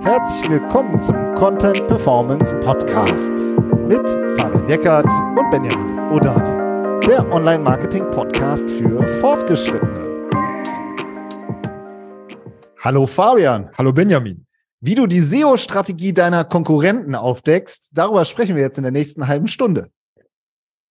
Herzlich willkommen zum Content Performance Podcast mit Fabian Eckert und Benjamin Odani, der Online-Marketing-Podcast für Fortgeschrittene. Hallo Fabian. Hallo Benjamin. Wie du die SEO-Strategie deiner Konkurrenten aufdeckst, darüber sprechen wir jetzt in der nächsten halben Stunde.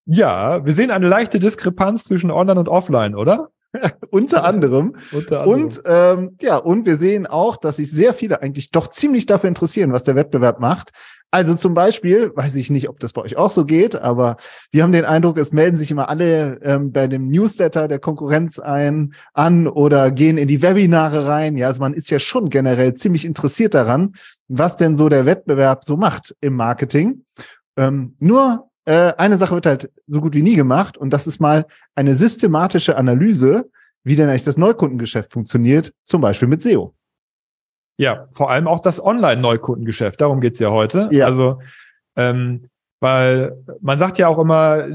Ja, wir sehen eine leichte Diskrepanz zwischen Online und Offline, oder? Unter anderem. Unter anderem. Und ähm, ja, und wir sehen auch, dass sich sehr viele eigentlich doch ziemlich dafür interessieren, was der Wettbewerb macht. Also zum Beispiel, weiß ich nicht, ob das bei euch auch so geht, aber wir haben den Eindruck, es melden sich immer alle ähm, bei dem Newsletter der Konkurrenz ein an oder gehen in die Webinare rein. Ja, also man ist ja schon generell ziemlich interessiert daran, was denn so der Wettbewerb so macht im Marketing. Ähm, nur äh, eine Sache wird halt so gut wie nie gemacht und das ist mal eine systematische Analyse, wie denn eigentlich das Neukundengeschäft funktioniert, zum Beispiel mit SEO. Ja, vor allem auch das Online-Neukundengeschäft, darum geht's ja heute. Ja. Also, ähm, weil man sagt ja auch immer,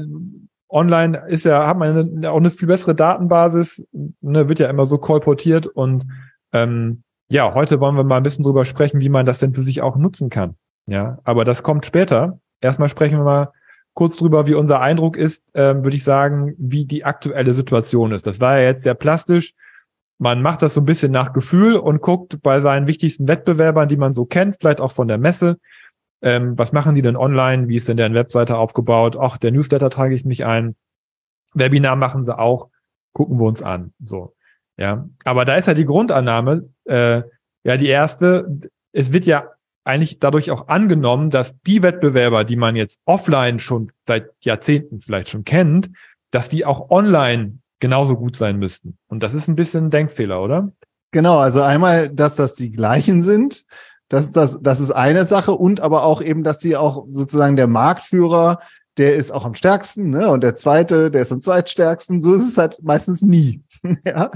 online ist ja, hat man eine, auch eine viel bessere Datenbasis, ne, wird ja immer so kolportiert und ähm, ja, heute wollen wir mal ein bisschen drüber sprechen, wie man das denn für sich auch nutzen kann. Ja, aber das kommt später. Erstmal sprechen wir mal kurz drüber, wie unser Eindruck ist, ähm, würde ich sagen, wie die aktuelle Situation ist. Das war ja jetzt sehr plastisch. Man macht das so ein bisschen nach Gefühl und guckt bei seinen wichtigsten Wettbewerbern, die man so kennt, vielleicht auch von der Messe, ähm, was machen die denn online? Wie ist denn deren Webseite aufgebaut? Ach, der Newsletter trage ich mich ein. Webinar machen sie auch. Gucken wir uns an. So, ja. Aber da ist ja die Grundannahme, äh, ja, die erste. Es wird ja eigentlich dadurch auch angenommen, dass die Wettbewerber, die man jetzt offline schon seit Jahrzehnten vielleicht schon kennt, dass die auch online genauso gut sein müssten. Und das ist ein bisschen ein Denkfehler, oder? Genau, also einmal, dass das die gleichen sind. Das, das, das ist eine Sache und aber auch eben, dass die auch sozusagen der Marktführer der ist auch am stärksten, ne? Und der zweite, der ist am zweitstärksten. So ist es halt meistens nie. ja,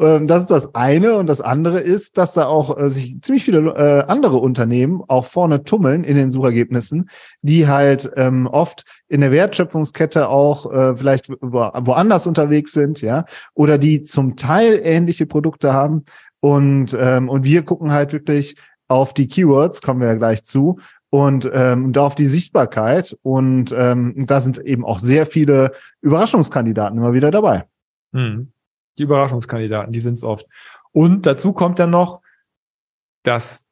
ähm, das ist das eine. Und das andere ist, dass da auch äh, sich ziemlich viele äh, andere Unternehmen auch vorne tummeln in den Suchergebnissen, die halt ähm, oft in der Wertschöpfungskette auch äh, vielleicht wo, woanders unterwegs sind, ja, oder die zum Teil ähnliche Produkte haben. Und, ähm, und wir gucken halt wirklich auf die Keywords, kommen wir ja gleich zu, und ähm, da auf die Sichtbarkeit. Und ähm, da sind eben auch sehr viele Überraschungskandidaten immer wieder dabei. Hm. Die Überraschungskandidaten, die sind es oft. Und dazu kommt dann noch, dass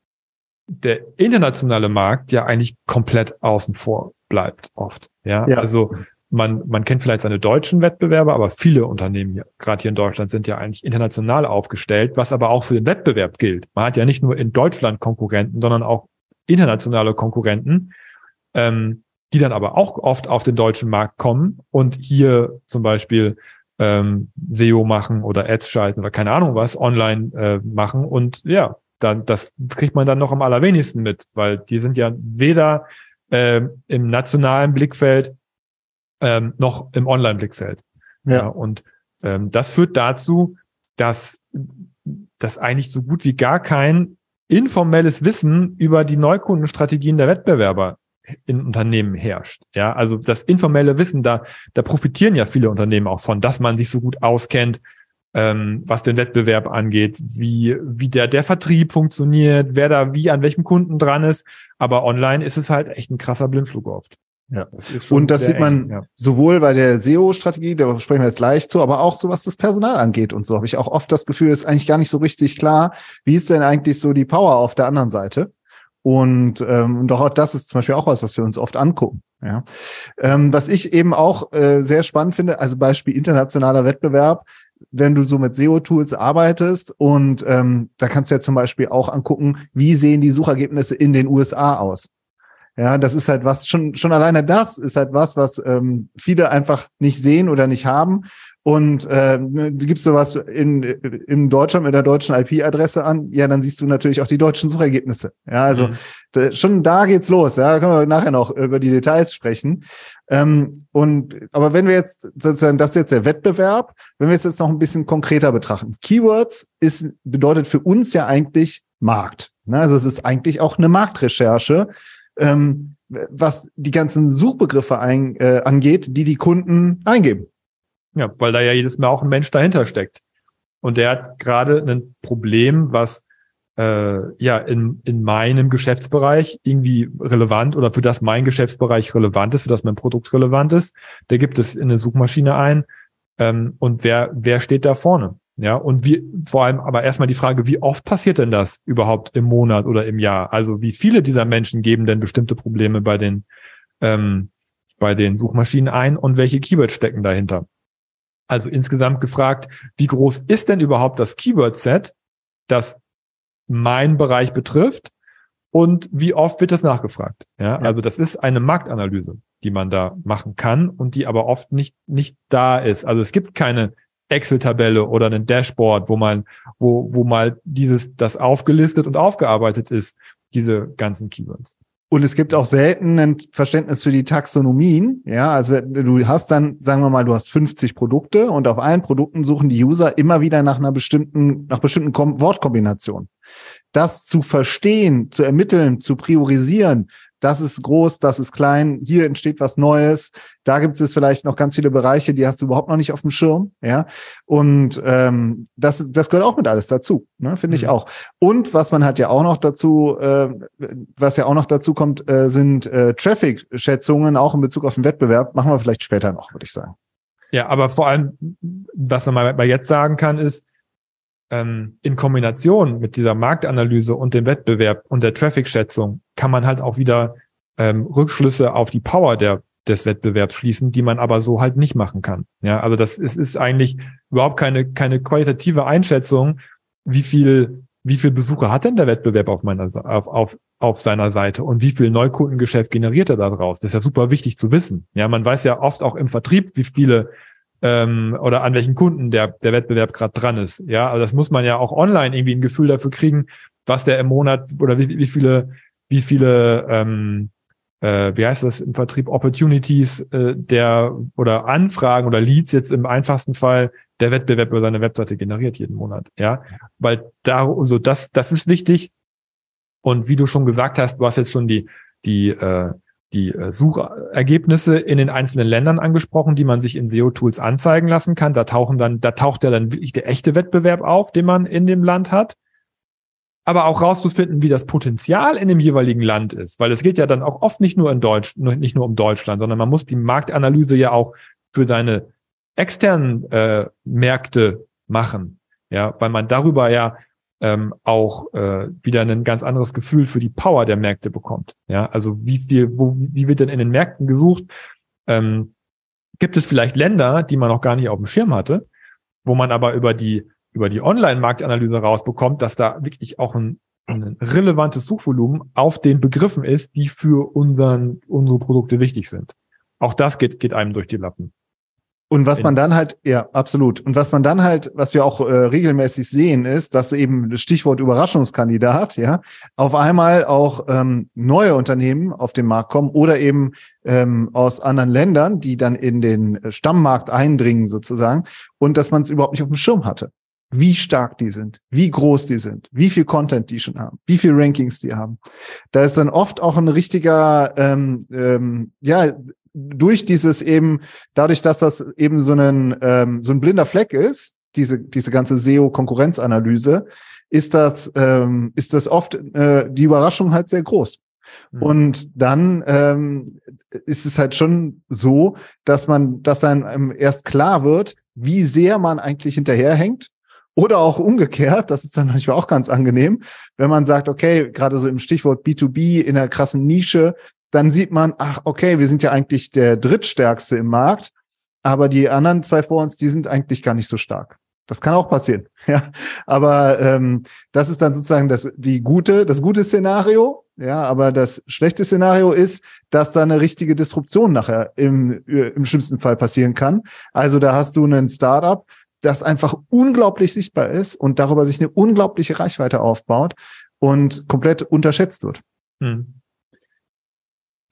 der internationale Markt ja eigentlich komplett außen vor bleibt oft. Ja, ja. also man, man kennt vielleicht seine deutschen Wettbewerber, aber viele Unternehmen, gerade hier in Deutschland, sind ja eigentlich international aufgestellt, was aber auch für den Wettbewerb gilt. Man hat ja nicht nur in Deutschland Konkurrenten, sondern auch internationale Konkurrenten, ähm, die dann aber auch oft auf den deutschen Markt kommen und hier zum Beispiel ähm, SEO machen oder Ads schalten oder keine Ahnung was online äh, machen und ja, dann das kriegt man dann noch am allerwenigsten mit, weil die sind ja weder äh, im nationalen Blickfeld ähm, noch im Online-Blickfeld. Ja. ja. und ähm, das führt dazu, dass dass eigentlich so gut wie gar kein informelles Wissen über die Neukundenstrategien der Wettbewerber in Unternehmen herrscht. Ja, also das informelle Wissen, da, da profitieren ja viele Unternehmen auch von, dass man sich so gut auskennt, ähm, was den Wettbewerb angeht, wie, wie der, der Vertrieb funktioniert, wer da wie an welchem Kunden dran ist. Aber online ist es halt echt ein krasser Blindflug oft. Ja. Das und das sieht man eng, ja. sowohl bei der SEO-Strategie, da sprechen wir jetzt gleich zu, aber auch so, was das Personal angeht und so habe ich auch oft das Gefühl, ist eigentlich gar nicht so richtig klar, wie ist denn eigentlich so die Power auf der anderen Seite? Und ähm, doch auch das ist zum Beispiel auch was, was wir uns oft angucken. Ja. Ähm, was ich eben auch äh, sehr spannend finde, also Beispiel internationaler Wettbewerb, wenn du so mit SEO-Tools arbeitest und ähm, da kannst du ja zum Beispiel auch angucken, wie sehen die Suchergebnisse in den USA aus. Ja, das ist halt was, schon, schon alleine das ist halt was, was ähm, viele einfach nicht sehen oder nicht haben. Und äh, gibst du was in, in Deutschland mit der deutschen IP-Adresse an, ja, dann siehst du natürlich auch die deutschen Suchergebnisse. Ja, also mhm. da, schon da geht's los. Ja, da können wir nachher noch über die Details sprechen. Ähm, und aber wenn wir jetzt sozusagen, das ist jetzt der Wettbewerb, wenn wir es jetzt noch ein bisschen konkreter betrachten. Keywords ist bedeutet für uns ja eigentlich Markt. Ne? Also es ist eigentlich auch eine Marktrecherche ähm, was die ganzen Suchbegriffe ein, äh, angeht, die die Kunden eingeben. Ja, weil da ja jedes Mal auch ein Mensch dahinter steckt. Und der hat gerade ein Problem, was äh, ja in, in meinem Geschäftsbereich irgendwie relevant oder für das mein Geschäftsbereich relevant ist, für das mein Produkt relevant ist. Der gibt es in eine Suchmaschine ein. Ähm, und wer, wer steht da vorne? Ja, und wie, vor allem aber erstmal die Frage, wie oft passiert denn das überhaupt im Monat oder im Jahr? Also wie viele dieser Menschen geben denn bestimmte Probleme bei den, ähm, bei den Suchmaschinen ein und welche Keywords stecken dahinter? Also insgesamt gefragt, wie groß ist denn überhaupt das Keyword-Set, das mein Bereich betrifft und wie oft wird das nachgefragt? Ja, ja, also das ist eine Marktanalyse, die man da machen kann und die aber oft nicht, nicht da ist. Also es gibt keine Excel-Tabelle oder ein Dashboard, wo man, wo, wo mal dieses, das aufgelistet und aufgearbeitet ist, diese ganzen Keywords. Und es gibt auch selten ein Verständnis für die Taxonomien. Ja, also du hast dann, sagen wir mal, du hast 50 Produkte und auf allen Produkten suchen die User immer wieder nach einer bestimmten, nach bestimmten Wortkombinationen. Das zu verstehen, zu ermitteln, zu priorisieren, das ist groß, das ist klein, hier entsteht was Neues, da gibt es vielleicht noch ganz viele Bereiche, die hast du überhaupt noch nicht auf dem Schirm, ja. Und ähm, das, das gehört auch mit alles dazu, ne? finde mhm. ich auch. Und was man hat ja auch noch dazu, äh, was ja auch noch dazu kommt, äh, sind äh, Traffic-Schätzungen, auch in Bezug auf den Wettbewerb. Machen wir vielleicht später noch, würde ich sagen. Ja, aber vor allem, was man mal jetzt sagen kann, ist, ähm, in Kombination mit dieser Marktanalyse und dem Wettbewerb und der Traffic-Schätzung kann man halt auch wieder ähm, Rückschlüsse auf die Power der, des Wettbewerbs schließen, die man aber so halt nicht machen kann. Ja, also das ist, ist eigentlich überhaupt keine, keine qualitative Einschätzung, wie viel, wie viel Besucher hat denn der Wettbewerb auf meiner, auf, auf, auf seiner Seite und wie viel Neukundengeschäft generiert er daraus? Das ist ja super wichtig zu wissen. Ja, man weiß ja oft auch im Vertrieb, wie viele ähm, oder an welchen Kunden der, der Wettbewerb gerade dran ist. Ja, also das muss man ja auch online irgendwie ein Gefühl dafür kriegen, was der im Monat oder wie, wie viele, wie viele, ähm, äh, wie heißt das im Vertrieb, Opportunities äh, der oder Anfragen oder Leads jetzt im einfachsten Fall der Wettbewerb über seine Webseite generiert jeden Monat. Ja, weil da, so das, das ist wichtig. Und wie du schon gesagt hast, du hast jetzt schon die, die äh, die äh, Suchergebnisse in den einzelnen Ländern angesprochen, die man sich in SEO-Tools anzeigen lassen kann. Da tauchen dann, da taucht ja dann wirklich der echte Wettbewerb auf, den man in dem Land hat. Aber auch rauszufinden, wie das Potenzial in dem jeweiligen Land ist, weil es geht ja dann auch oft nicht nur in Deutsch, nicht nur um Deutschland, sondern man muss die Marktanalyse ja auch für seine externen äh, Märkte machen, ja, weil man darüber ja ähm, auch äh, wieder ein ganz anderes Gefühl für die Power der Märkte bekommt. Ja, also wie viel, wo, wie wird denn in den Märkten gesucht? Ähm, gibt es vielleicht Länder, die man noch gar nicht auf dem Schirm hatte, wo man aber über die über die Online-Marktanalyse rausbekommt, dass da wirklich auch ein, ein relevantes Suchvolumen auf den Begriffen ist, die für unseren, unsere Produkte wichtig sind. Auch das geht, geht einem durch die Lappen. Und was man dann halt, ja, absolut. Und was man dann halt, was wir auch äh, regelmäßig sehen, ist, dass eben das Stichwort Überraschungskandidat, ja, auf einmal auch ähm, neue Unternehmen auf den Markt kommen oder eben ähm, aus anderen Ländern, die dann in den Stammmarkt eindringen sozusagen und dass man es überhaupt nicht auf dem Schirm hatte. Wie stark die sind, wie groß die sind, wie viel Content die schon haben, wie viel Rankings die haben. Da ist dann oft auch ein richtiger, ähm, ähm, ja, durch dieses eben, dadurch, dass das eben so ein, ähm, so ein blinder Fleck ist, diese, diese ganze SEO-Konkurrenzanalyse, ist das, ähm, ist das oft äh, die Überraschung halt sehr groß. Mhm. Und dann ähm, ist es halt schon so, dass man, dass dann erst klar wird, wie sehr man eigentlich hinterherhängt. Oder auch umgekehrt, das ist dann manchmal auch ganz angenehm, wenn man sagt, okay, gerade so im Stichwort B2B in einer krassen Nische, dann sieht man, ach, okay, wir sind ja eigentlich der drittstärkste im Markt, aber die anderen zwei vor uns, die sind eigentlich gar nicht so stark. Das kann auch passieren, ja. Aber ähm, das ist dann sozusagen das die gute, das gute Szenario, ja. Aber das schlechte Szenario ist, dass da eine richtige Disruption nachher im im schlimmsten Fall passieren kann. Also da hast du einen Startup, das einfach unglaublich sichtbar ist und darüber sich eine unglaubliche Reichweite aufbaut und komplett unterschätzt wird. Hm.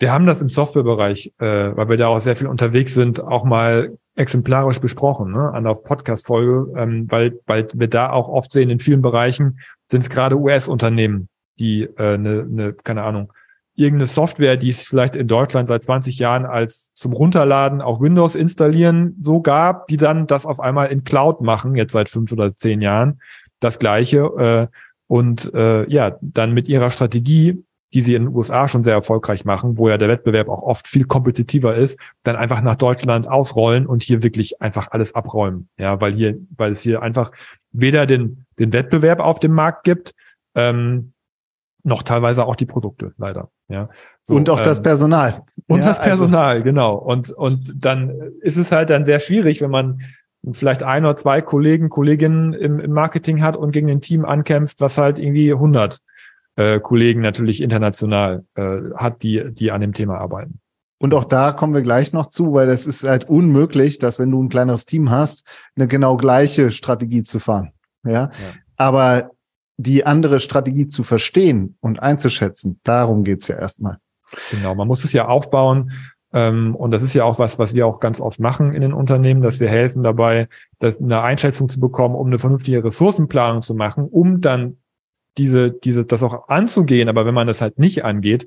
Wir haben das im Softwarebereich, äh, weil wir da auch sehr viel unterwegs sind, auch mal exemplarisch besprochen, ne, an der Podcast-Folge, ähm, weil, weil wir da auch oft sehen, in vielen Bereichen sind es gerade US-Unternehmen, die äh, ne, ne, keine Ahnung, irgendeine Software, die es vielleicht in Deutschland seit 20 Jahren als zum Runterladen auch Windows installieren so gab, die dann das auf einmal in Cloud machen, jetzt seit fünf oder zehn Jahren, das gleiche. Äh, und äh, ja, dann mit ihrer Strategie, die sie in den USA schon sehr erfolgreich machen, wo ja der Wettbewerb auch oft viel kompetitiver ist, dann einfach nach Deutschland ausrollen und hier wirklich einfach alles abräumen. Ja, weil hier, weil es hier einfach weder den, den Wettbewerb auf dem Markt gibt, ähm, noch teilweise auch die Produkte, leider. Ja. So, und auch ähm, das Personal. Und ja, das also Personal, also. genau. Und, und dann ist es halt dann sehr schwierig, wenn man vielleicht ein oder zwei Kollegen, Kolleginnen im, im Marketing hat und gegen ein Team ankämpft, was halt irgendwie 100 äh, Kollegen natürlich international äh, hat, die, die an dem Thema arbeiten. Und auch da kommen wir gleich noch zu, weil es ist halt unmöglich, dass wenn du ein kleineres Team hast, eine genau gleiche Strategie zu fahren. Ja. ja. Aber die andere Strategie zu verstehen und einzuschätzen, darum geht's ja erstmal. Genau, man muss es ja aufbauen. Ähm, und das ist ja auch was, was wir auch ganz oft machen in den Unternehmen, dass wir helfen dabei, das eine Einschätzung zu bekommen, um eine vernünftige Ressourcenplanung zu machen, um dann diese, diese, das auch anzugehen. Aber wenn man das halt nicht angeht,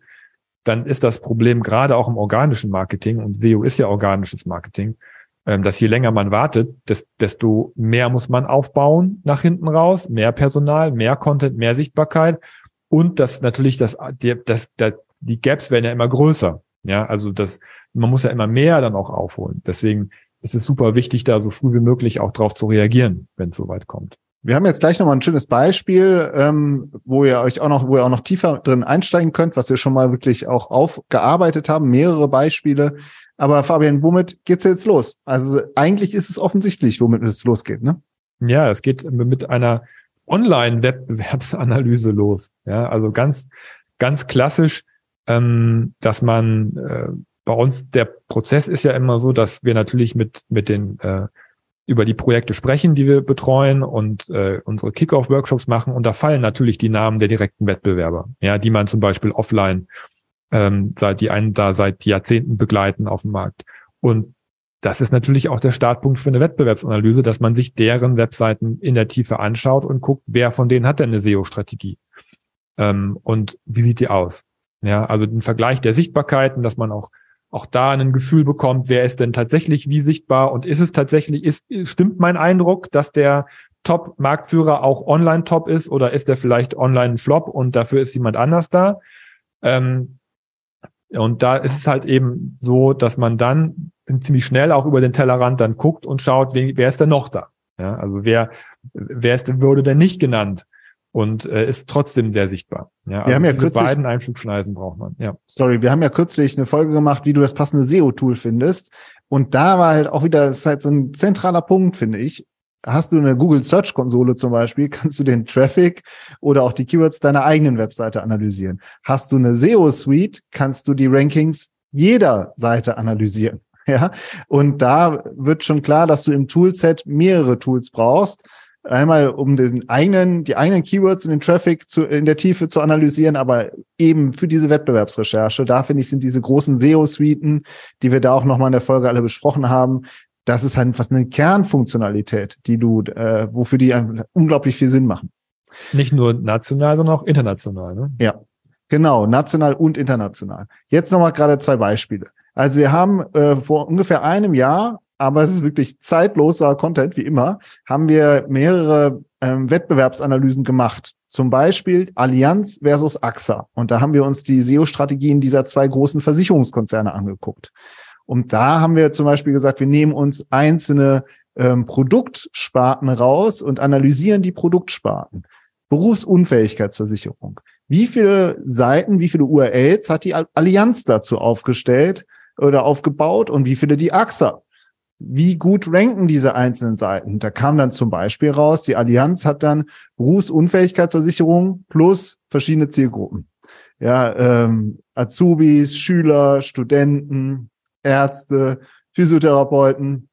dann ist das Problem gerade auch im organischen Marketing, und SEO ist ja organisches Marketing, ähm, dass je länger man wartet, desto mehr muss man aufbauen nach hinten raus, mehr Personal, mehr Content, mehr Sichtbarkeit und das natürlich, das, das, das, die Gaps werden ja immer größer. Ja, also das, man muss ja immer mehr dann auch aufholen. Deswegen ist es super wichtig, da so früh wie möglich auch drauf zu reagieren, wenn es soweit kommt. Wir haben jetzt gleich nochmal ein schönes Beispiel, ähm, wo ihr euch auch noch, wo ihr auch noch tiefer drin einsteigen könnt, was wir schon mal wirklich auch aufgearbeitet haben, mehrere Beispiele. Aber Fabian, womit geht's jetzt los? Also eigentlich ist es offensichtlich, womit es losgeht, ne? Ja, es geht mit einer Online-Wettbewerbsanalyse los. Ja, also ganz, ganz klassisch ähm, dass man äh, bei uns der Prozess ist ja immer so, dass wir natürlich mit mit den äh, über die Projekte sprechen, die wir betreuen und äh, unsere Kickoff-Workshops machen. Und da fallen natürlich die Namen der direkten Wettbewerber, ja, die man zum Beispiel offline ähm, seit die einen da seit Jahrzehnten begleiten auf dem Markt. Und das ist natürlich auch der Startpunkt für eine Wettbewerbsanalyse, dass man sich deren Webseiten in der Tiefe anschaut und guckt, wer von denen hat denn eine SEO-Strategie ähm, und wie sieht die aus. Ja, also den Vergleich der Sichtbarkeiten, dass man auch auch da ein Gefühl bekommt, wer ist denn tatsächlich wie sichtbar und ist es tatsächlich, ist, stimmt mein Eindruck, dass der Top-Marktführer auch online top ist oder ist der vielleicht online ein Flop und dafür ist jemand anders da? Ähm, und da ist es halt eben so, dass man dann ziemlich schnell auch über den Tellerrand dann guckt und schaut, wer, ist denn noch da? Ja, also wer, wer ist, wurde denn nicht genannt? Und äh, ist trotzdem sehr sichtbar. Ja, wir also haben ja kürzlich, beiden Einflugschneisen braucht man. Ja. Sorry, wir haben ja kürzlich eine Folge gemacht, wie du das passende SEO-Tool findest. Und da war halt auch wieder, das ist halt so ein zentraler Punkt, finde ich. Hast du eine Google Search Konsole zum Beispiel, kannst du den Traffic oder auch die Keywords deiner eigenen Webseite analysieren. Hast du eine SEO Suite, kannst du die Rankings jeder Seite analysieren. Ja, und da wird schon klar, dass du im Toolset mehrere Tools brauchst Einmal, um den eigenen, die eigenen Keywords in den Traffic zu, in der Tiefe zu analysieren, aber eben für diese Wettbewerbsrecherche. Da finde ich, sind diese großen SEO-Suiten, die wir da auch nochmal in der Folge alle besprochen haben, das ist einfach eine Kernfunktionalität, die du, äh, wofür die unglaublich viel Sinn machen. Nicht nur national, sondern auch international. Ne? Ja, genau, national und international. Jetzt nochmal gerade zwei Beispiele. Also wir haben äh, vor ungefähr einem Jahr aber es ist wirklich zeitloser Content, wie immer, haben wir mehrere ähm, Wettbewerbsanalysen gemacht. Zum Beispiel Allianz versus AXA. Und da haben wir uns die SEO-Strategien dieser zwei großen Versicherungskonzerne angeguckt. Und da haben wir zum Beispiel gesagt, wir nehmen uns einzelne ähm, Produktsparten raus und analysieren die Produktsparten. Berufsunfähigkeitsversicherung. Wie viele Seiten, wie viele URLs hat die Allianz dazu aufgestellt oder aufgebaut und wie viele die AXA? Wie gut ranken diese einzelnen Seiten? Da kam dann zum Beispiel raus, die Allianz hat dann Berufsunfähigkeitsversicherung plus verschiedene Zielgruppen. Ja, ähm, Azubis, Schüler, Studenten, Ärzte, Physiotherapeuten,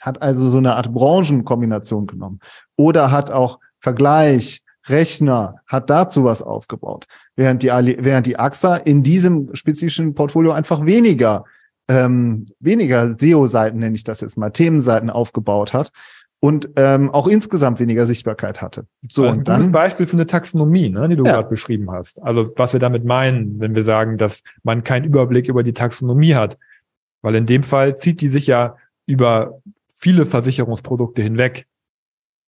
hat also so eine Art Branchenkombination genommen. Oder hat auch Vergleich, Rechner, hat dazu was aufgebaut. Während die, während die AXA in diesem spezifischen Portfolio einfach weniger ähm, weniger SEO-Seiten, nenne ich das jetzt mal, Themenseiten aufgebaut hat und ähm, auch insgesamt weniger Sichtbarkeit hatte. So, das ist ein dann, gutes Beispiel für eine Taxonomie, ne, die du ja. gerade beschrieben hast. Also was wir damit meinen, wenn wir sagen, dass man keinen Überblick über die Taxonomie hat. Weil in dem Fall zieht die sich ja über viele Versicherungsprodukte hinweg.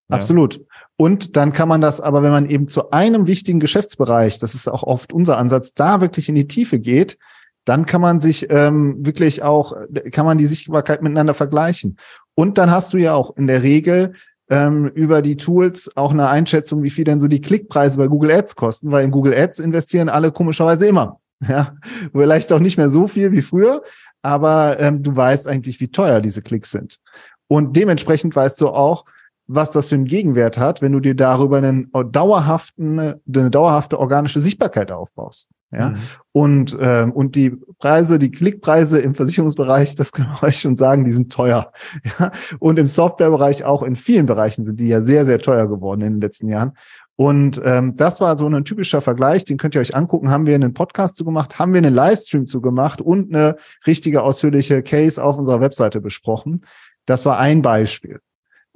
Absolut. Und dann kann man das aber, wenn man eben zu einem wichtigen Geschäftsbereich, das ist auch oft unser Ansatz, da wirklich in die Tiefe geht, dann kann man sich ähm, wirklich auch, kann man die Sichtbarkeit miteinander vergleichen. Und dann hast du ja auch in der Regel ähm, über die Tools auch eine Einschätzung, wie viel denn so die Klickpreise bei Google Ads kosten, weil in Google Ads investieren alle komischerweise immer. Ja, vielleicht auch nicht mehr so viel wie früher, aber ähm, du weißt eigentlich, wie teuer diese Klicks sind. Und dementsprechend weißt du auch, was das für einen Gegenwert hat, wenn du dir darüber einen dauerhaften, eine dauerhafte organische Sichtbarkeit aufbaust. Ja, mhm. und, ähm, und die Preise, die Klickpreise im Versicherungsbereich, das kann man euch schon sagen, die sind teuer. Ja, und im Softwarebereich auch in vielen Bereichen sind die ja sehr, sehr teuer geworden in den letzten Jahren. Und ähm, das war so ein typischer Vergleich, den könnt ihr euch angucken. Haben wir einen Podcast zu gemacht, haben wir einen Livestream zu gemacht und eine richtige ausführliche Case auf unserer Webseite besprochen. Das war ein Beispiel.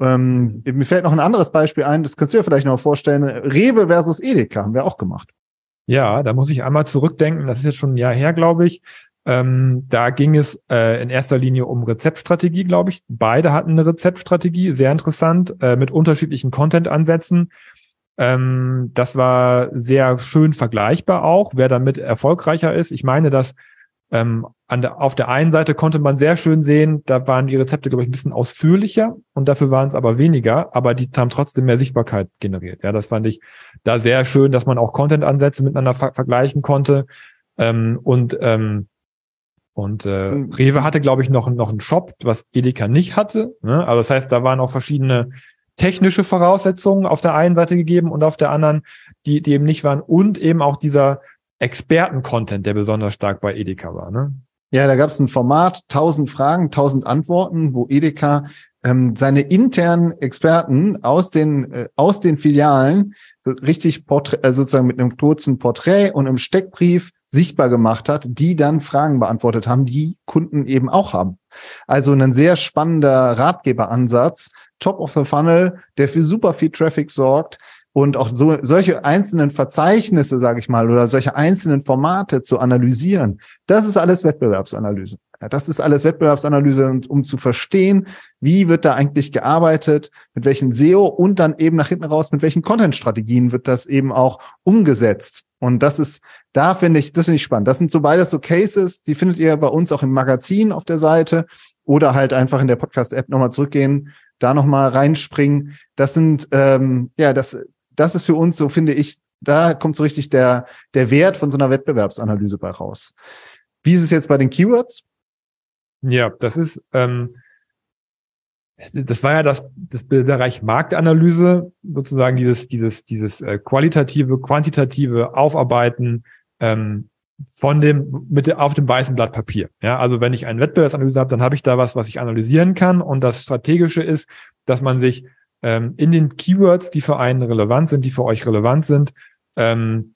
Ähm, mir fällt noch ein anderes Beispiel ein, das kannst du dir vielleicht noch vorstellen. Rewe versus Edeka haben wir auch gemacht. Ja, da muss ich einmal zurückdenken. Das ist jetzt schon ein Jahr her, glaube ich. Ähm, da ging es äh, in erster Linie um Rezeptstrategie, glaube ich. Beide hatten eine Rezeptstrategie, sehr interessant, äh, mit unterschiedlichen Content-Ansätzen. Ähm, das war sehr schön vergleichbar auch, wer damit erfolgreicher ist. Ich meine, dass ähm, an der, auf der einen Seite konnte man sehr schön sehen, da waren die Rezepte, glaube ich, ein bisschen ausführlicher und dafür waren es aber weniger, aber die haben trotzdem mehr Sichtbarkeit generiert. Ja, das fand ich da sehr schön, dass man auch Content-Ansätze miteinander ver vergleichen konnte. Ähm, und ähm, und äh, hm. Rewe hatte, glaube ich, noch, noch einen Shop, was Edeka nicht hatte. Ne? Aber das heißt, da waren auch verschiedene technische Voraussetzungen auf der einen Seite gegeben und auf der anderen, die, die eben nicht waren. Und eben auch dieser Experten-Content, der besonders stark bei Edeka war. Ne? Ja, da gab es ein Format, 1000 Fragen, 1000 Antworten, wo Edeka ähm, seine internen Experten aus den äh, aus den Filialen so richtig Porträt, äh, sozusagen mit einem kurzen Porträt und einem Steckbrief sichtbar gemacht hat, die dann Fragen beantwortet haben, die Kunden eben auch haben. Also ein sehr spannender Ratgeberansatz, Top of the Funnel, der für super viel Traffic sorgt, und auch so solche einzelnen Verzeichnisse, sage ich mal, oder solche einzelnen Formate zu analysieren, das ist alles Wettbewerbsanalyse. Das ist alles Wettbewerbsanalyse, um zu verstehen, wie wird da eigentlich gearbeitet, mit welchen SEO und dann eben nach hinten raus, mit welchen Content-Strategien wird das eben auch umgesetzt. Und das ist, da finde ich, das finde ich spannend. Das sind so beides so Cases, die findet ihr bei uns auch im Magazin auf der Seite oder halt einfach in der Podcast-App nochmal zurückgehen, da nochmal reinspringen. Das sind, ähm, ja, das, das ist für uns, so finde ich, da kommt so richtig der, der Wert von so einer Wettbewerbsanalyse bei raus. Wie ist es jetzt bei den Keywords? Ja, das ist, ähm, das war ja das, das Bereich Marktanalyse, sozusagen dieses, dieses, dieses äh, qualitative, quantitative Aufarbeiten ähm, von dem, mit auf dem weißen Blatt Papier. Ja, also wenn ich eine Wettbewerbsanalyse habe, dann habe ich da was, was ich analysieren kann. Und das Strategische ist, dass man sich ähm, in den Keywords, die für einen relevant sind, die für euch relevant sind, ähm,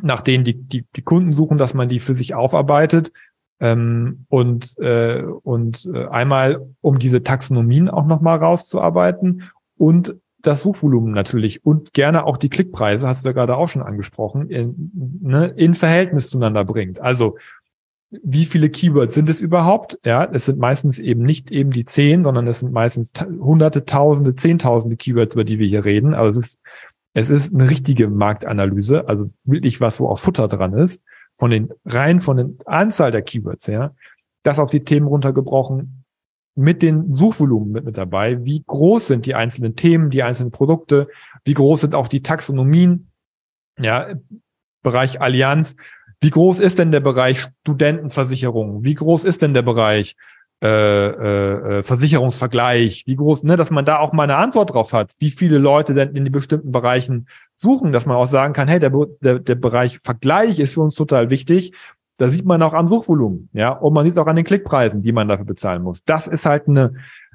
nach denen die, die, die Kunden suchen, dass man die für sich aufarbeitet. Ähm, und äh, und äh, einmal, um diese Taxonomien auch nochmal rauszuarbeiten und das Suchvolumen natürlich und gerne auch die Klickpreise, hast du ja gerade auch schon angesprochen, in, ne, in Verhältnis zueinander bringt. Also wie viele Keywords sind es überhaupt? Ja, es sind meistens eben nicht eben die zehn, sondern es sind meistens hunderte, tausende, zehntausende Keywords, über die wir hier reden. Also es ist, es ist eine richtige Marktanalyse, also wirklich was, wo auch Futter dran ist, von den rein von den Anzahl der Keywords her, das auf die Themen runtergebrochen, mit den Suchvolumen mit, mit dabei. Wie groß sind die einzelnen Themen, die einzelnen Produkte? Wie groß sind auch die Taxonomien? Ja, Bereich Allianz wie groß ist denn der Bereich Studentenversicherung? Wie groß ist denn der Bereich äh, äh, äh, Versicherungsvergleich? Wie groß, ne, dass man da auch mal eine Antwort drauf hat, wie viele Leute denn in die bestimmten Bereichen suchen, dass man auch sagen kann, hey, der, der, der Bereich Vergleich ist für uns total wichtig. Da sieht man auch am Suchvolumen, ja, und man sieht auch an den Klickpreisen, die man dafür bezahlen muss. Das ist halt eine,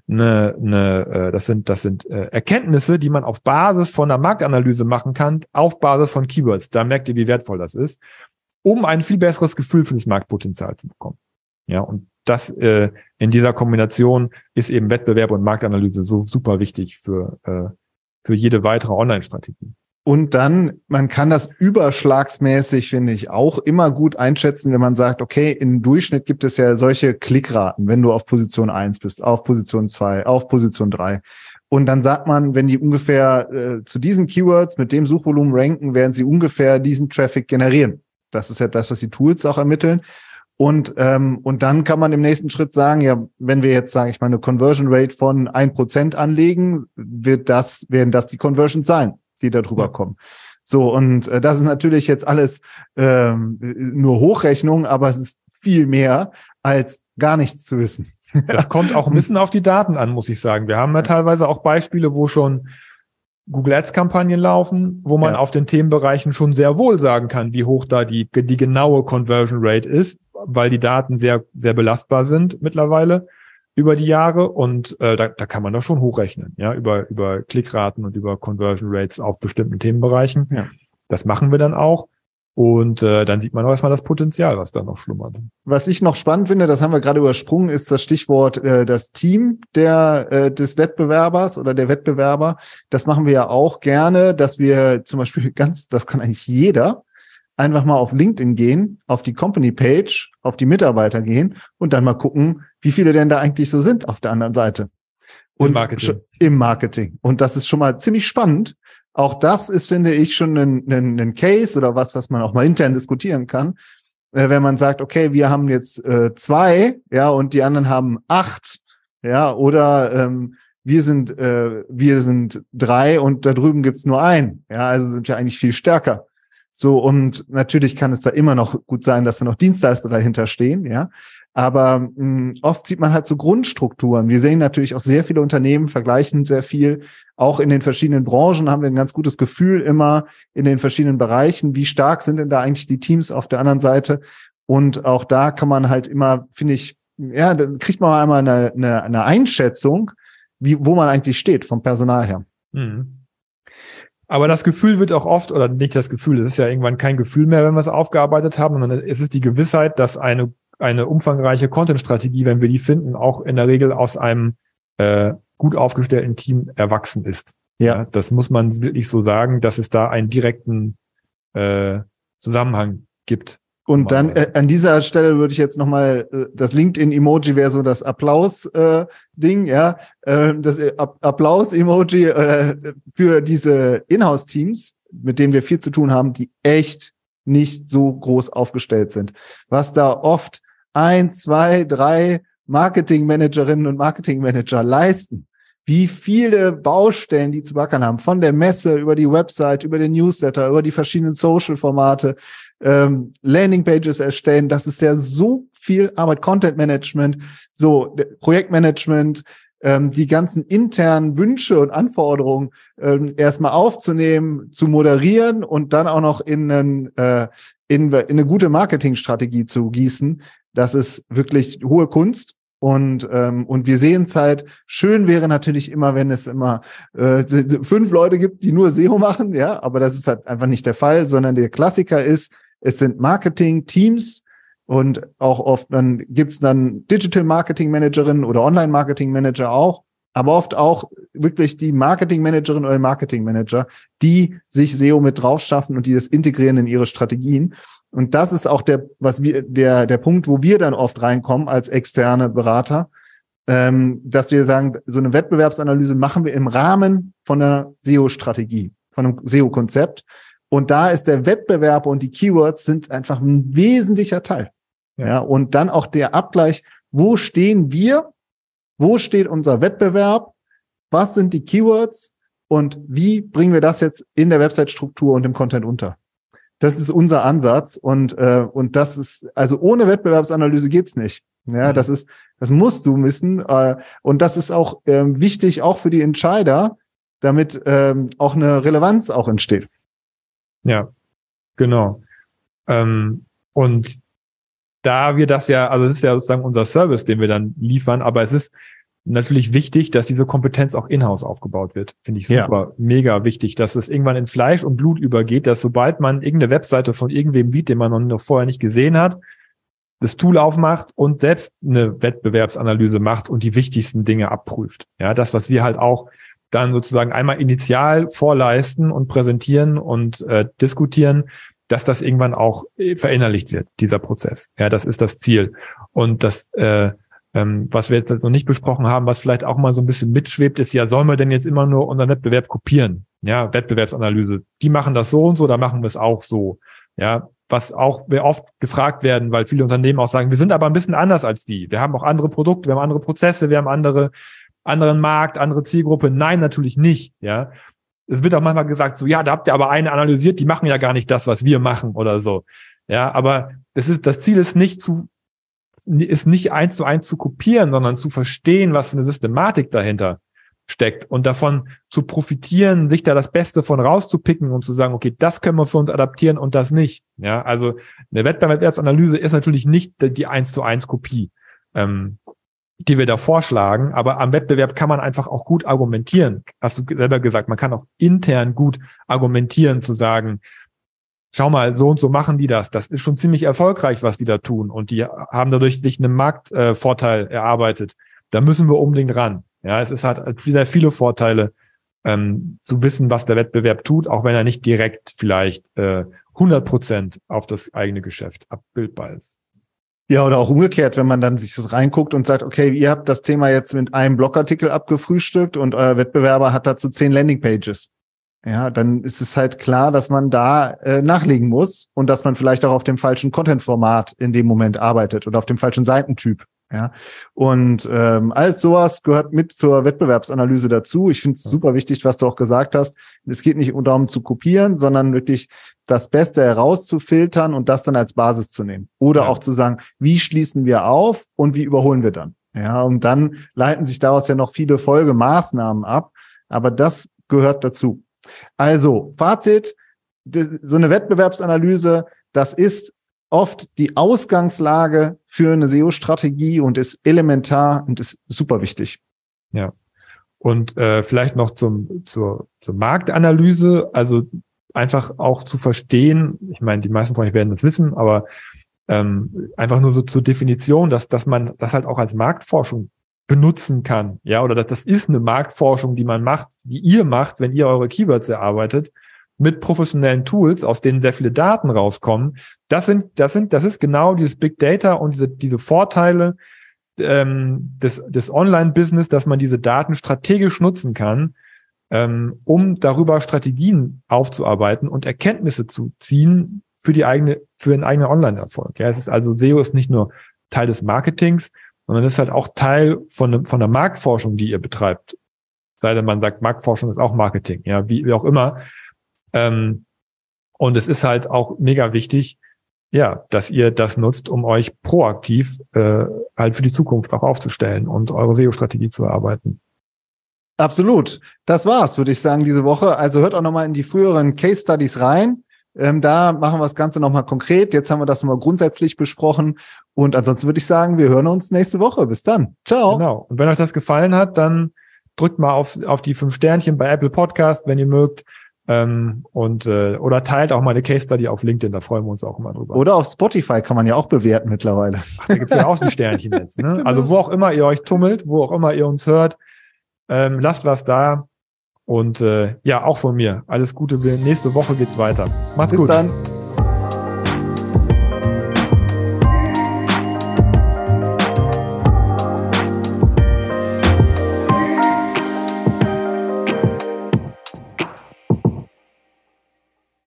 eine, eine äh, das sind, das sind äh, Erkenntnisse, die man auf Basis von einer Marktanalyse machen kann, auf Basis von Keywords. Da merkt ihr, wie wertvoll das ist um ein viel besseres Gefühl für das Marktpotenzial zu bekommen. Ja, und das äh, in dieser Kombination ist eben Wettbewerb und Marktanalyse so super wichtig für, äh, für jede weitere Online-Strategie. Und dann, man kann das überschlagsmäßig, finde ich, auch immer gut einschätzen, wenn man sagt, okay, im Durchschnitt gibt es ja solche Klickraten, wenn du auf Position eins bist, auf Position zwei, auf Position drei. Und dann sagt man, wenn die ungefähr äh, zu diesen Keywords mit dem Suchvolumen ranken, werden sie ungefähr diesen Traffic generieren. Das ist ja das, was die Tools auch ermitteln. Und, ähm, und dann kann man im nächsten Schritt sagen, ja, wenn wir jetzt, sage ich mal, eine Conversion Rate von ein Prozent anlegen, wird das, werden das die Conversions sein, die da drüber ja. kommen. So, und äh, das ist natürlich jetzt alles ähm, nur Hochrechnung, aber es ist viel mehr als gar nichts zu wissen. Das kommt auch ein bisschen auf die Daten an, muss ich sagen. Wir haben ja teilweise auch Beispiele, wo schon Google Ads Kampagnen laufen, wo man ja. auf den Themenbereichen schon sehr wohl sagen kann, wie hoch da die, die genaue Conversion Rate ist, weil die Daten sehr, sehr belastbar sind mittlerweile über die Jahre und äh, da, da kann man doch schon hochrechnen, ja, über, über Klickraten und über Conversion Rates auf bestimmten Themenbereichen. Ja. Das machen wir dann auch. Und äh, dann sieht man auch erstmal das Potenzial, was da noch schlummert. Was ich noch spannend finde, das haben wir gerade übersprungen, ist das Stichwort äh, das Team der äh, des Wettbewerbers oder der Wettbewerber. Das machen wir ja auch gerne, dass wir zum Beispiel ganz, das kann eigentlich jeder, einfach mal auf LinkedIn gehen, auf die Company Page, auf die Mitarbeiter gehen und dann mal gucken, wie viele denn da eigentlich so sind auf der anderen Seite. Und Im Marketing. Im Marketing. Und das ist schon mal ziemlich spannend, auch das ist, finde ich, schon ein, ein, ein Case oder was, was man auch mal intern diskutieren kann. Äh, wenn man sagt, okay, wir haben jetzt äh, zwei, ja, und die anderen haben acht, ja, oder ähm, wir sind äh, wir sind drei und da drüben gibt's nur ein, ja, also sind wir eigentlich viel stärker. So, und natürlich kann es da immer noch gut sein, dass da noch Dienstleister dahinter stehen, ja. Aber mh, hm, oft sieht man halt so Grundstrukturen. Wir sehen natürlich auch sehr viele Unternehmen vergleichen sehr viel. Auch in den verschiedenen Branchen haben wir ein ganz gutes Gefühl immer in den verschiedenen Bereichen. Wie stark sind denn da eigentlich die Teams auf der anderen Seite? Und auch da kann man halt immer, finde ich, ja, dann kriegt man einmal eine, eine, eine Einschätzung, wie, wo man eigentlich steht vom Personal her. Mhm. Aber das Gefühl wird auch oft, oder nicht das Gefühl, es ist ja irgendwann kein Gefühl mehr, wenn wir es aufgearbeitet haben, sondern es ist die Gewissheit, dass eine, eine umfangreiche Content-Strategie, wenn wir die finden, auch in der Regel aus einem äh, gut aufgestellten Team erwachsen ist. Ja. ja. Das muss man wirklich so sagen, dass es da einen direkten äh, Zusammenhang gibt. Und dann äh, an dieser Stelle würde ich jetzt nochmal, äh, das LinkedIn-Emoji wäre so das Applaus-Ding, äh, ja. Äh, das Applaus-Emoji äh, für diese Inhouse-Teams, mit denen wir viel zu tun haben, die echt nicht so groß aufgestellt sind. Was da oft ein, zwei, drei Marketing-Managerinnen und Marketing-Manager leisten, wie viele Baustellen die zu backern haben, von der Messe über die Website, über den Newsletter, über die verschiedenen Social-Formate, ähm, Landing-Pages erstellen. Das ist ja so viel Arbeit, Content-Management, so Projektmanagement, ähm, die ganzen internen Wünsche und Anforderungen ähm, erstmal aufzunehmen, zu moderieren und dann auch noch in, einen, äh, in, in eine gute Marketingstrategie zu gießen. Das ist wirklich hohe Kunst. Und, ähm, und wir sehen es halt, schön wäre natürlich immer, wenn es immer äh, fünf Leute gibt, die nur SEO machen, ja, aber das ist halt einfach nicht der Fall, sondern der Klassiker ist, es sind Marketing-Teams und auch oft dann gibt's dann Digital Marketing Managerinnen oder Online Marketing Manager auch, aber oft auch wirklich die Marketing Managerin oder Marketing Manager, die sich SEO mit drauf schaffen und die das integrieren in ihre Strategien. Und das ist auch der, was wir, der, der Punkt, wo wir dann oft reinkommen als externe Berater, ähm, dass wir sagen, so eine Wettbewerbsanalyse machen wir im Rahmen von einer SEO-Strategie, von einem SEO-Konzept. Und da ist der Wettbewerb und die Keywords sind einfach ein wesentlicher Teil. Ja. ja, und dann auch der Abgleich, wo stehen wir? Wo steht unser Wettbewerb? Was sind die Keywords? Und wie bringen wir das jetzt in der Website-Struktur und im Content unter? Das ist unser Ansatz und äh, und das ist also ohne Wettbewerbsanalyse geht's nicht. Ja, mhm. das ist das musst du wissen äh, und das ist auch äh, wichtig auch für die Entscheider, damit ähm, auch eine Relevanz auch entsteht. Ja, genau. Ähm, und da wir das ja, also es ist ja sozusagen unser Service, den wir dann liefern, aber es ist natürlich wichtig, dass diese Kompetenz auch in-house aufgebaut wird. Finde ich super, ja. mega wichtig, dass es irgendwann in Fleisch und Blut übergeht, dass sobald man irgendeine Webseite von irgendwem sieht, den man noch vorher nicht gesehen hat, das Tool aufmacht und selbst eine Wettbewerbsanalyse macht und die wichtigsten Dinge abprüft. Ja, das, was wir halt auch dann sozusagen einmal initial vorleisten und präsentieren und äh, diskutieren, dass das irgendwann auch verinnerlicht wird, dieser Prozess. Ja, das ist das Ziel. Und das äh, Ähm, was wir jetzt noch nicht besprochen haben, was vielleicht auch mal so ein bisschen mitschwebt, ist ja, sollen wir denn jetzt immer nur unseren Wettbewerb kopieren? Ja, Wettbewerbsanalyse. Die machen das so und so, da machen wir es auch so. Ja, was auch wir oft gefragt werden, weil viele Unternehmen auch sagen, wir sind aber ein bisschen anders als die. Wir haben auch andere Produkte, wir haben andere Prozesse, wir haben andere, anderen Markt, andere Zielgruppe. Nein, natürlich nicht. Ja, es wird auch manchmal gesagt, so, ja, da habt ihr aber eine analysiert, die machen ja gar nicht das, was wir machen oder so. Ja, aber es ist, das Ziel ist nicht zu ist nicht eins zu eins zu kopieren, sondern zu verstehen, was für eine Systematik dahinter steckt und davon zu profitieren, sich da das Beste von rauszupicken und zu sagen, okay, das können wir für uns adaptieren und das nicht. Ja, also eine Wettbewerbsanalyse ist natürlich nicht die eins zu eins Kopie, ähm, die wir da vorschlagen, aber am Wettbewerb kann man einfach auch gut argumentieren. Hast du selber gesagt, man kann auch intern gut argumentieren, zu sagen, schau mal, so und so machen die das. Das ist schon ziemlich erfolgreich, was die da tun. Und die haben dadurch sich einen Marktvorteil äh, erarbeitet. Da müssen wir unbedingt ran. Ja, es ist halt sehr viele Vorteile, ähm, zu wissen, was der Wettbewerb tut, auch wenn er nicht direkt vielleicht äh, 100 Prozent auf das eigene Geschäft abbildbar ist. Ja, oder auch umgekehrt, wenn man dann sich das reinguckt und sagt, okay, ihr habt das Thema jetzt mit einem Blogartikel abgefrühstückt und euer Wettbewerber hat dazu zehn Landingpages ja, dann ist es halt klar, dass man da äh, nachlegen muss und dass man vielleicht auch auf dem falschen Content-Format in dem Moment arbeitet oder auf dem falschen Seitentyp. Ja, und ähm, alles sowas gehört mit zur Wettbewerbsanalyse dazu. Ich finde es super wichtig, was du auch gesagt hast. Es geht nicht darum zu kopieren, sondern wirklich das Beste herauszufiltern und das dann als Basis zu nehmen. Oder ja. auch zu sagen, wie schließen wir auf und wie überholen wir dann? Ja, und dann leiten sich daraus ja noch viele Folgemaßnahmen ab. Aber das gehört dazu. Also, Fazit, so eine Wettbewerbsanalyse, das ist oft die Ausgangslage für eine SEO-Strategie und ist elementar und ist super wichtig. Ja. Und äh, vielleicht noch zum, zur, zur Marktanalyse, also einfach auch zu verstehen, ich meine, die meisten von euch werden das wissen, aber ähm, einfach nur so zur Definition, dass, dass man das halt auch als Marktforschung benutzen kann. Ja, oder das, das ist eine Marktforschung, die man macht, die ihr macht, wenn ihr eure Keywords erarbeitet, mit professionellen Tools, aus denen sehr viele Daten rauskommen. Das sind, das sind, das ist genau dieses Big Data und diese, diese Vorteile ähm, des, des Online-Business, dass man diese Daten strategisch nutzen kann, ähm, um darüber Strategien aufzuarbeiten und Erkenntnisse zu ziehen für die eigene, für den eigenen Online-Erfolg. Ja, es ist also SEO ist nicht nur Teil des Marketings, sondern ist halt auch Teil von, von der Marktforschung, die ihr betreibt. Sei denn man sagt, Marktforschung ist auch Marketing, ja, wie, wie auch immer. Ähm, und es ist halt auch mega wichtig, ja, dass ihr das nutzt, um euch proaktiv äh, halt für die Zukunft auch aufzustellen und eure SEO-Strategie zu erarbeiten. Absolut. Das war's, würde ich sagen, diese Woche. Also hört auch nochmal in die früheren Case Studies rein. Ähm, da machen wir das Ganze nochmal konkret. Jetzt haben wir das nochmal grundsätzlich besprochen. Und ansonsten würde ich sagen, wir hören uns nächste Woche. Bis dann. Ciao. Genau. Und wenn euch das gefallen hat, dann drückt mal auf, auf die fünf Sternchen bei Apple Podcast, wenn ihr mögt. Ähm, und äh, oder teilt auch mal eine Case Study auf LinkedIn, da freuen wir uns auch immer drüber. Oder auf Spotify kann man ja auch bewerten mittlerweile. Ach, da gibt's ja auch ein Sternchen jetzt. Ne? Also wo auch immer ihr euch tummelt, wo auch immer ihr uns hört, ähm, lasst was da. Und äh, ja, auch von mir. Alles Gute. Nächste Woche geht's weiter. Macht's Bis gut. Bis dann.